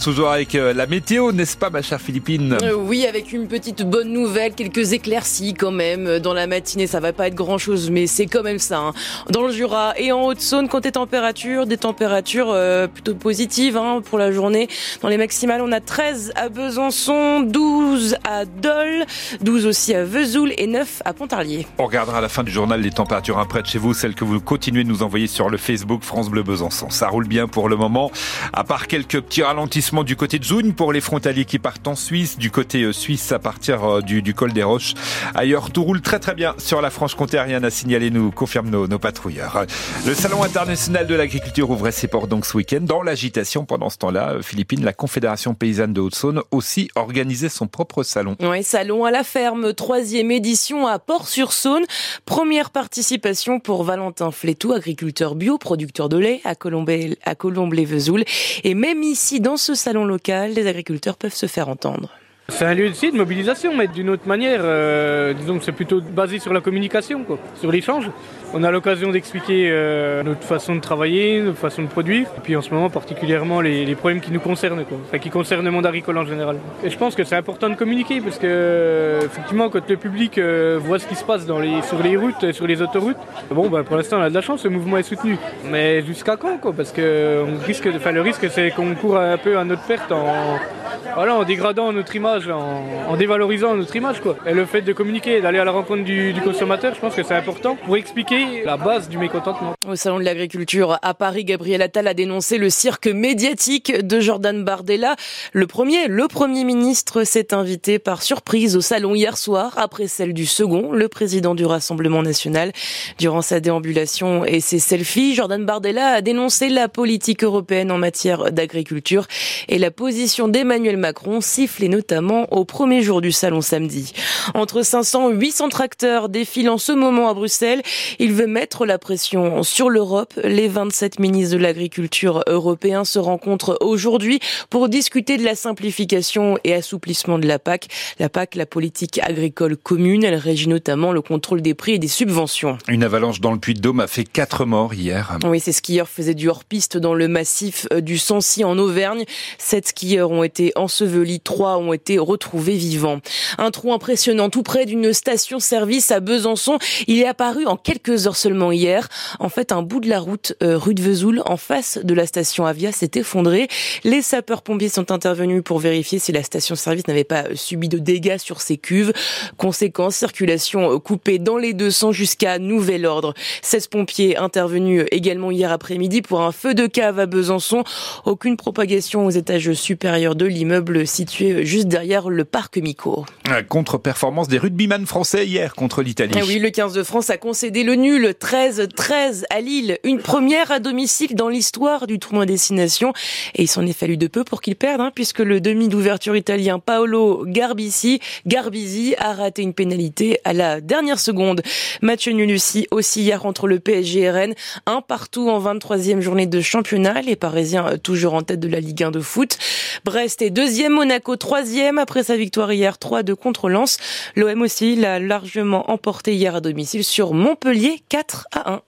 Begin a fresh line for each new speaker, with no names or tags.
commence toujours avec euh, la météo, n'est-ce pas ma chère Philippine
euh, Oui, avec une petite bonne nouvelle, quelques éclaircies quand même. Dans la matinée, ça va pas être grand-chose, mais c'est quand même ça. Hein. Dans le Jura et en Haute-Saône, côté température, des températures euh, plutôt positives hein, pour la journée. Dans les maximales, on a 13 à Besançon, 12 à Dole, 12 aussi à Vesoul et 9 à Pontarlier.
On regardera à la fin du journal les températures près de chez vous, celles que vous continuez de nous envoyer sur le Facebook France Bleu Besançon. Ça roule bien pour le moment, à part quelques petits ralentissements du côté de Zoune pour les frontaliers qui partent en Suisse, du côté euh, suisse à partir euh, du, col des Roches. Ailleurs, tout roule très très bien sur la Franche-Comté, rien à signaler, nous confirment nos, patrouilleurs. Le Salon international de l'agriculture ouvrait ses portes donc ce week-end. Dans l'agitation pendant ce temps-là, euh, Philippines, la Confédération paysanne de Haute-Saône aussi organisait son propre salon.
Oui, salon à la ferme, troisième édition à Port-sur-Saône. Première participation pour Valentin Flétou, agriculteur bio, producteur de lait à Colombe-les-Vesoul. Et même ici, dans ce salon local, les agriculteurs peuvent se faire entendre.
C'est un lieu aussi de mobilisation, mais d'une autre manière. Euh, disons que c'est plutôt basé sur la communication, sur l'échange. On a l'occasion d'expliquer euh, notre façon de travailler, notre façon de produire, et puis en ce moment particulièrement les, problèmes qui nous concernent, qui concernent le monde agricole en général. Et je pense que c'est important de communiquer parce que effectivement, quand le public euh, voit ce qui se passe sur les routes, sur les autoroutes, bon, bah, pour l'instant, on a de la chance, le mouvement est soutenu. Mais jusqu'à quand, quoi? Parce que risque, le risque, c'est qu'on court un peu à notre perte en voilà, en dégradant notre image, en, en, dévalorisant notre image. Quoi. Et le fait de communiquer, d'aller à la rencontre du, du consommateur, je pense que c'est important pour expliquer la base du mécontentement.
Au Salon de l'Agriculture à Paris, Gabriel Attal a dénoncé le cirque médiatique de Jordan Bardella. Le premier, le Premier ministre s'est invité par surprise au Salon hier soir, après celle du second, le président du Rassemblement national. Durant sa déambulation et ses selfies, Jordan Bardella a dénoncé la politique européenne en matière d'agriculture et la position d'Emmanuel Macron sifflé notamment au premier jour du salon samedi. Entre 500 et 800 tracteurs défilent en ce moment à Bruxelles. Il veut mettre la pression sur l'Europe. Les 27 ministres de l'agriculture européens se rencontrent aujourd'hui pour discuter de la simplification et assouplissement de la PAC. La PAC, la politique agricole commune, elle régit notamment le contrôle des prix et des subventions.
Une avalanche dans le Puy-de-Dôme a fait quatre morts hier.
Oui, ces skieurs faisaient du hors-piste dans le massif du Sancy en Auvergne. Sept skieurs ont été ensevelis, trois ont été retrouvés vivants. Un trou impressionnant tout près d'une station-service à Besançon. Il est apparu en quelques heures seulement hier. En fait, un bout de la route euh, rue de Vesoul, en face de la station Avia, s'est effondré. Les sapeurs-pompiers sont intervenus pour vérifier si la station-service n'avait pas subi de dégâts sur ses cuves. Conséquence, circulation coupée dans les deux sens jusqu'à nouvel ordre. 16 pompiers intervenus également hier après-midi pour un feu de cave à Besançon. Aucune propagation aux étages supérieurs de l'immeuble situé juste derrière le parc Mico.
Contre-performance des rugbyman français hier contre l'Italie.
Ah oui, le 15 de France a concédé le nul 13-13 à Lille. Une première à domicile dans l'histoire du tournoi destination. Et il s'en est fallu de peu pour qu'il perde, hein, puisque le demi d'ouverture italien Paolo Garbisi, Garbisi a raté une pénalité à la dernière seconde. Match nul aussi, hier entre le PSG et Rennes. Un partout en 23e journée de championnat. Les Parisiens toujours en tête de la Ligue 1 de foot. Brest est deuxième, Monaco troisième après sa victoire hier 3-2 contre Lens. L'OM aussi l'a largement emporté hier à domicile sur Montpellier 4 à 1.